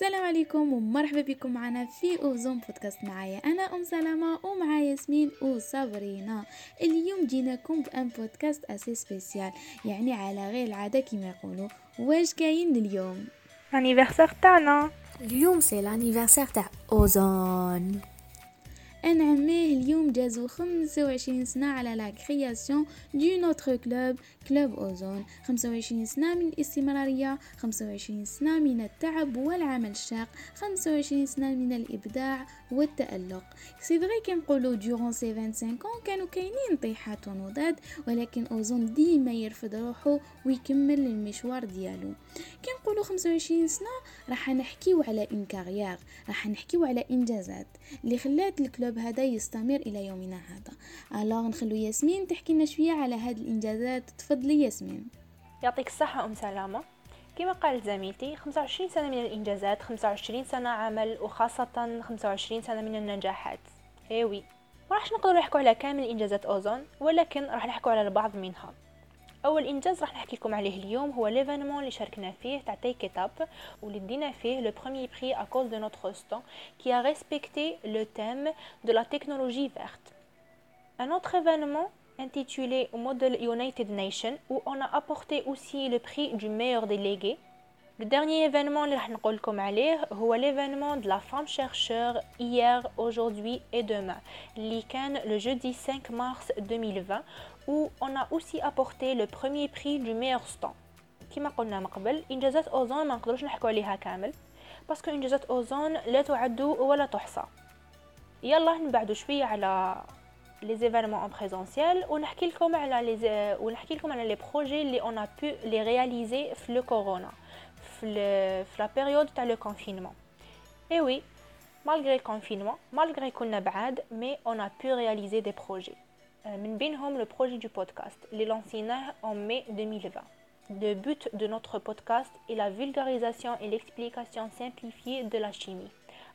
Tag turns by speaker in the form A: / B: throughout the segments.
A: السلام عليكم ومرحبا بكم معنا في أوزون بودكاست. معايا أنا أم سلامة ومع ياسمين وصابرينا. اليوم جيناكم ب un podcast assez spécial يعني على غير العادة كما يقولوا. واش كاين اليوم؟
B: anniversaire تاعنا.
C: اليوم c'est l'anniversaire تاع أوزون.
A: انعميه اليوم جازو 25 سنة على la création de notre club club اوزون 25 سنة من الاستمرارية 25 سنة من التعب والعمل الشاق 25 سنة من الإبداع والتألق. c'est vrai كي نقولو durant ces 25 كون كانوا كاينين طيحات ونضاد ولكن أوزون ديما يرفض روحو ويكمل المشوار ديالو. كي نقولو 25 سنة راح نحكيو على une carrière راح نحكيو على إنجازات. اللي خلات ال club هذا يستمر إلى يومنا هذا. alors نخلو ياسمين تحكي لنا شوية على هاد الإنجازات تفضلي ياسمين.
B: يعطيك الصحة أم سلامة. كما قالت زميلتي 25 سنة من الإنجازات 25 سنة عمل وخاصة 25 سنة من النجاحات. ايوي ما راحش نقدر نحكوا على كامل إنجازات أوزون ولكن راح نحكوا على البعض منها أول إنجاز راح نحكي لكم عليه اليوم هو l'événement اللي شاركنا فيه تاع تيك ايتاب واللي دينا فيه le premier prix à cause de notre stand qui a respecté le thème de la technologie verte Un autre événement intitulé Model United Nations où on a apporté aussi le prix du meilleur délégué. Le dernier événement اللي راح نقول لكم عليه هو l'événement de la femme chercheur hier, aujourd'hui et demain اللي كان le jeudi 5 mars 2020 où on a aussi apporté le premier prix du meilleur stand. كما قلنا من قبل انجازات اوزون ما نقدروش نحكوا عليها كامل باسكو انجازات اوزون لا تعد ولا تحصى يلا نبعدوا شويه على لي زيفينمون ان بريزونسيال ونحكي لكم على لي ونحكي لكم على لي بروجي اللي اون بو لي رياليزي في لو كورونا في ال... في لا بيريود تاع لو كونفينمون اي وي malgré le confinement malgré كنا بعاد mais on a pu réaliser des projets من بينهم le projet du podcast اللي لانسيناه en mai 2020 Le but de notre podcast est la vulgarisation et l'explication simplifiée de la chimie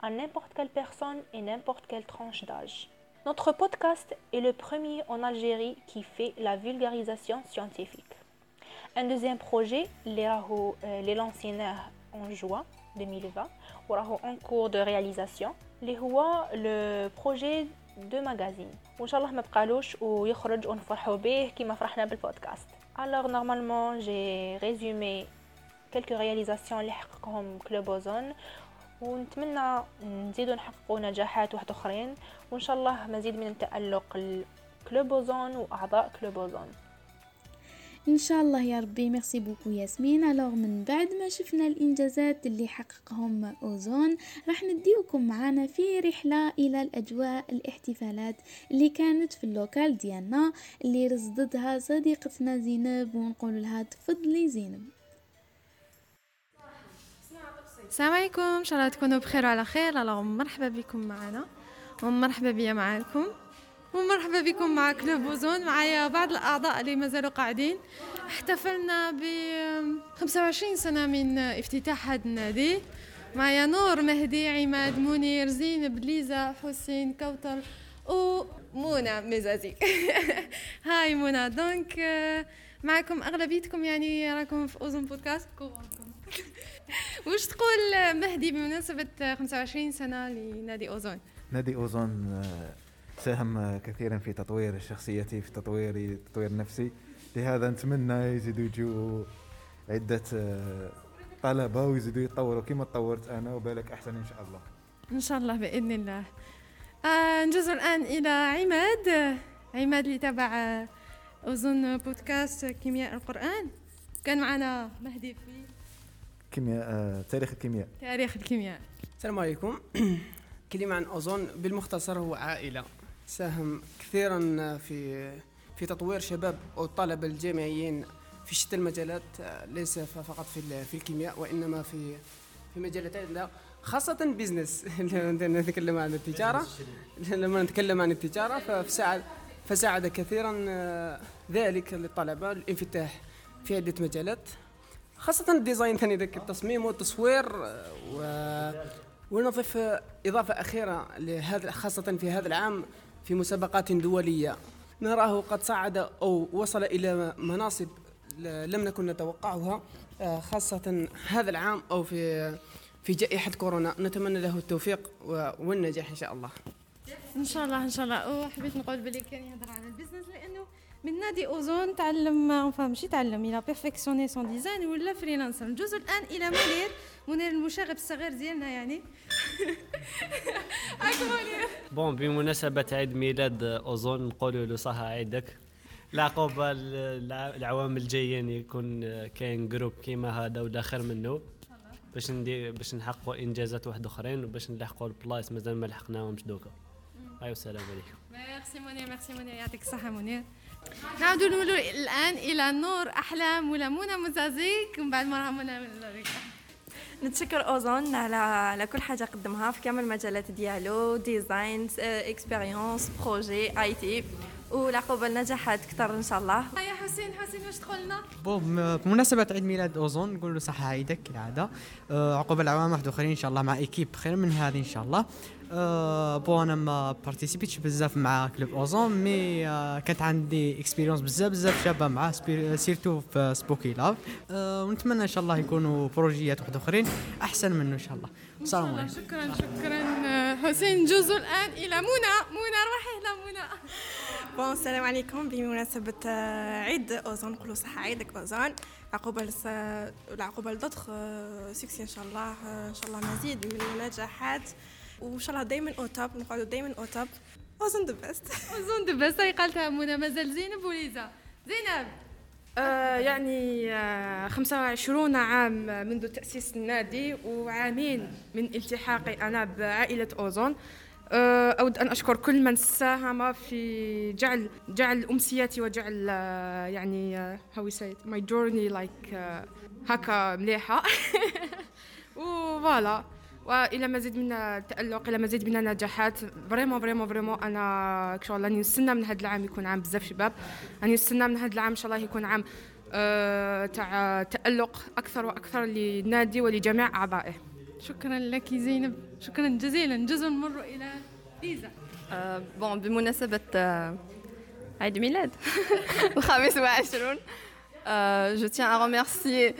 B: à n'importe quelle personne et n'importe quelle tranche d'âge. Notre podcast est le premier en Algérie qui fait la vulgarisation scientifique. Un deuxième projet, les, راهو les lancés en juin 2020 وراهو en cours de réalisation اللي هو le projet de magazine وان شاء الله ما بقالوش ويخرج ونفرحوا به كما فرحنا بالبودكاست Alors normalement j'ai résumé quelques réalisations اللي حققهم كلوب اوزون ونتمنى نزيدو نحققوا نجاحات واحد آخرين وإن شاء الله مزيد من التألق club أوزون وأعضاء club أوزون.
A: إن شاء الله يا ربي. merci beaucoup ياسمين alors من بعد ما شفنا الإنجازات اللي حققهم أوزون راح نديوكم معنا في رحلة إلى الأجواء الاحتفالات اللي كانت في ال local ديالنا اللي رصدتها صديقتنا زينب ونقول لها تفضلي زينب.
D: السلام عليكم. إن شاء الله تكونوا بخير وعلى خير. الله مرحبا بكم معنا. ومرحبا بيا معاكم. ومرحبا بكم مع club أوزون. معايا بعض الأعضاء اللي مازالوا قاعدين. احتفلنا ب 25 سنة من افتتاح هذا النادي. معايا نور مهدي عماد منير زينب ليزا حسين كوثر ومنى مزازي هاي منى. donc معكم أغلبيتكم يعني راكم في أوزون بودكاست. وش تقول مهدي بمناسبة 25 سنة لنادي أوزون؟
E: نادي أوزون ساهم كثيرا في تطوير شخصيتي في تطويري تطوير نفسي. لهذا نتمنى يزيدوا يجوا عدة طلبة ويزيدوا يتطوروا كما تطورت أنا وبالك أحسن إن شاء الله.
D: إن شاء الله بإذن الله. آه نجوز الآن إلى عماد. عماد اللي تابع أوزون بودكاست كيمياء القرآن. كان معنا مهدي في
E: كيمياء آه، تاريخ الكيمياء.
D: تاريخ الكيمياء.
F: السلام عليكم. كلمة عن أوزون بالمختصر هو عائلة. ساهم كثيرا في في تطوير شباب والطلبة الجامعيين في شتى المجالات ليس فقط في في الكيمياء وإنما في في مجالات عدة خاصة بيزنس لما نتكلم عن التجارة. لما نتكلم عن التجارة فساعد فساعد كثيرا ذلك للطلبة الانفتاح في عدة مجالات. خاصة الديزاين ثاني ذاك التصميم والتصوير و ونضيف إضافة أخيرة لهذا خاصة في هذا العام في مسابقات دولية. نراه قد صعد أو وصل إلى مناصب لم نكن نتوقعها خاصة هذا العام أو في في جائحة كورونا. نتمنى له التوفيق والنجاح إن شاء الله.
D: إن شاء الله إن شاء الله. وحبيت نقول بلي كان يهضر على ال business. لأنه من نادي أوزون تعلم enfin ماشي تعلم il a perfectionné son design ولا freelancer نجوز الآن إلى منير. منير المشاغب الصغير ديالنا يعني.
G: bon بمناسبة عيد ميلاد أوزون نقولوا له صح عيدك. العقوبة الع- العوام الجايين يكون كاين groupe كيما هذا ولا خير منه. باش ندير باش نحققوا إنجازات واحد أخرين وباش نلحقوا البلايص مازال ما لحقناهمش دوكا. ايوا السلام عليكم.
D: ميرسي منير ميرسي منير يعطيك الصحة منير نعودوا نقولوا الآن إلى نور أحلام ولا منى مزازيك ومن بعد مرة منى من ذلك
H: نتشكر أوزون على على كل حاجة قدمها في كامل المجالات ديالو des expériences projets et tout والعقوبة لنجاحات أكثر إن شاء الله.
D: يا حسين حسين واش تقول لنا
I: bon بمناسبة عيد ميلاد أوزون نقول له صحة عيدك كالعادة أه عقب العوام واحد أخرين إن شاء الله مع équipe خير من هذه إن شاء الله. أه bon أنا ما بارتيسيبيتش بزاف مع club أوزون mais أه كانت عندي expérience بزاف بزاف معاه super- surtout في سبوكي لاف أه ونتمنى إن شاء الله يكونوا بروجيات واحد أخرين أحسن منه إن شاء الله. السلام عليكم.
D: شكرا شكرا. آه، حسين نجوز الآن إلى منى. منى روحي إلى منى.
H: bon السلام عليكم بمناسبة عيد أوزون نقولوا صحة عيدك أوزون عقوبة لس... العقوبة ل d'autres succès إن شاء الله إن شاء الله مزيد من النجاحات وإن شاء الله دايما au top نقعدوا دايما au top أوزون the best
D: أظن the best هي قالتها منى مازال زينب وليزا زينب
J: آه يعني آه 25 عام منذ تأسيس النادي وعامين من التحاقي أنا بعائلة أوزون. أود أن أشكر كل من ساهم في جعل جعل أمسيتي وجعل آه يعني آه how we say it my journey like هكا مليحة. و voilà. وإلى مزيد من التالق إلى مزيد من النجاحات vraiment vraiment vraiment أنا إن شاء الله نستنى من هذا العام يكون عام بزاف شباب. راني نستنى من هذا العام إن شاء الله يكون عام تاع تألق أكثر وأكثر للنادي ولجميع أعضائه.
D: شكرا لك زينب. شكرا جزيلا. نجوز نمر إلى ليزا.
H: آه، بون بمناسبة آه، عيد ميلاد. الخامس والعشرون. euh, je tiens à remercier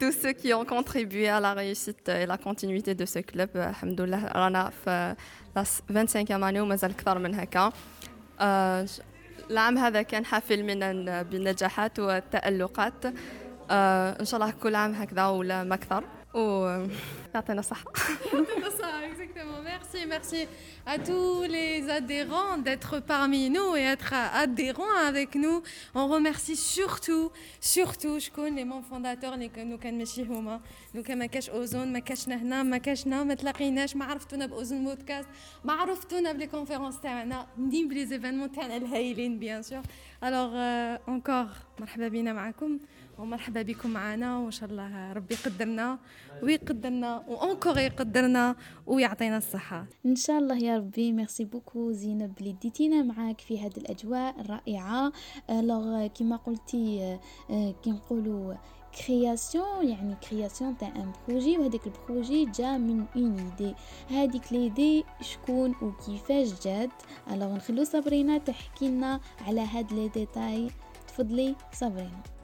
H: tous ceux qui ont contribué à la réussite et la continuité de ce club. آه، الحمد لله رانا في لا 25 année ومازال أكثر من هكا آه، العام هذا كان حافل من ال- بالنجاحات والتألقات آه، إن شاء الله كل عام هكذا ولا ما
D: C'est ça, exactement. Merci, merci à tous les adhérents d'être parmi nous et être adhérents avec nous. On remercie surtout, surtout شكون les membres fondateurs اللي كانوا كان ماشي هما لو كان ما كاش اوزون ما كاشنا هنا ما كاشنا ما تلاقيناش ما عرفتونا ب Ozone podcast ما عرفتونا ب les conférences تاعنا même ب les événements تاعنا الهايلين bien sûr alors encore مرحبا بينا معكم ومرحبا بكم معنا وإن شاء الله ربي يقدرنا ويقدرنا و encore يقدرنا ويعطينا الصحة.
A: إن شاء الله يا ربي. merci beaucoup زينب اللي ديتينا معاك في هذه الأجواء الرائعة. alors كيما قلتي آه، آه، كي نقولوا création يعني création تاع un projet وهذاك ال projet جا من une idée هذيك l'idée شكون وكيفاش جات. الوغ نخلو صابرينا تحكي لنا على هاد لي ديتاي. تفضلي صابرينا.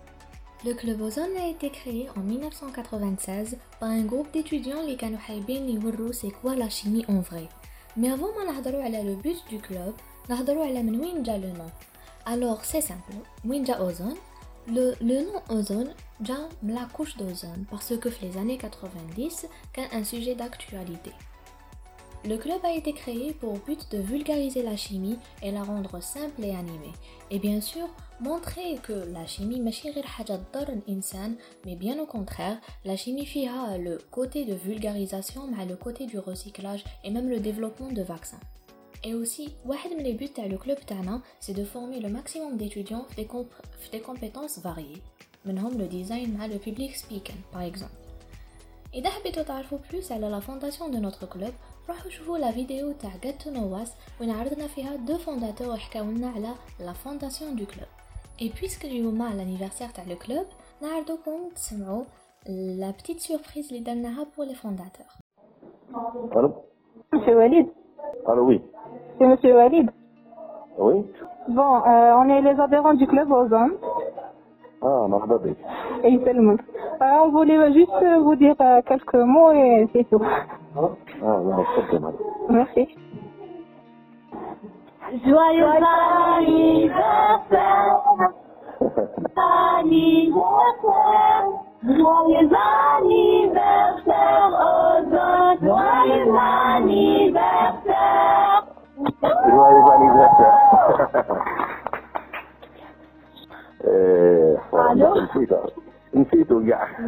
C: Le club Ozone a été créé en 1996 par un groupe d'étudiants اللي كانوا حابين يوروا c'est quoi la chimie en vrai. Mais avant ما نهضروا على le but du club, نهضروا على من وين جا le nom. Alors c'est simple, وين جا Ozone le, le nom ozone جا من la couche d'ozone parce que في les années 90 كان un sujet d'actualité. Le club a été créé pour but de vulgariser la chimie et la rendre simple et animée. Et bien sûr, montrer que la chimie ماشي غير حاجة تضر الإنسان mais bien au contraire, la chimie فيها le côté de vulgarisation مع le côté du recyclage et même le développement de vaccins. Et aussi, واحد من les buts تاع le club تاعنا c'est de former le maximum d'étudiants في des, comp- في des compétences variées. منهم le design مع le public speaking par exemple. إذا حبيتوا تعرفوا بلوس على لا فونداسيون دو نوتر كلوب روحوا شوفوا لا فيديو تاع جات تو نواس وين عرضنا فيها دو فونداتور حكاو لنا على لا فونداسيون دو كلوب اي بويسك اليوم لانيفرسير تاع لو كلوب نعرضوكم تسمعوا لا بتيت سوربريز اللي درناها بور لي فونداتور
K: Allô
L: Monsieur Walid
K: Allô, oui.
L: C'est Monsieur Walid
K: Oui
L: Bon, euh, on est les adhérents du club Ozone.
K: اه مرحبا بك
L: Et seulement. Euh, on voulait juste euh, vous dire euh, quelques mots et c'est tout.
K: اه لا تفضل
L: Merci.
M: Joyeux anniversaire, joyeux anniversaire, Ozone, joyeux anniversaire.
K: Joyeux anniversaire. euh,
M: Allô?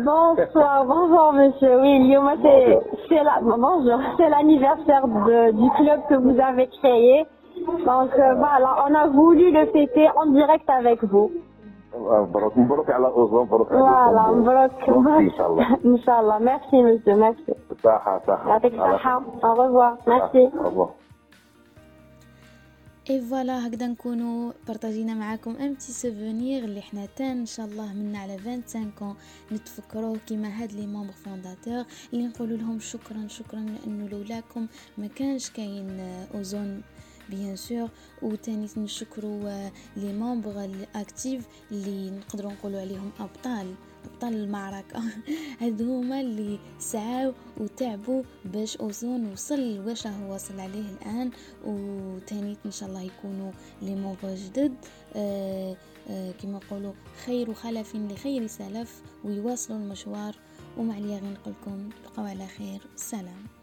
M: Bonsoir, bonjour monsieur. Oui, moi c'est c'est la bonjour, c'est l'anniversaire du club que vous avez créé. Donc euh, voilà, on a voulu le fêter en direct avec vous.
K: مبروك مبروك على اوزون مبروك على أوزون.
M: مبروك
K: مبروك إن شاء الله
M: Inch'Allah. Merci monsieur, merci.
K: صحة صحة
M: يعطيك الصحة. Au revoir.
A: et voilà هكذا نكونوا بارطاجينا معاكم un petit souvenir اللي حنا تان إن شاء الله منا على 25 كون نتفكروه كيما هاد les membres fondateurs اللي نقولوا لهم شكرا شكرا لأنه لولاكم ما كانش كاين اوزون bien sûr وتاني نشكروا les membres actifs اللي نقدروا نقولوا عليهم ابطال ابطال المعركه هادو هما اللي سعاو وتعبوا باش اوزون وصل واش هو وصل عليه الان وتاني ان شاء الله يكونوا لي ممبر جدد كما نقولوا خير خلف لخير سلف ويواصلوا المشوار وما عليا غير نقولكم بقوا على خير سلام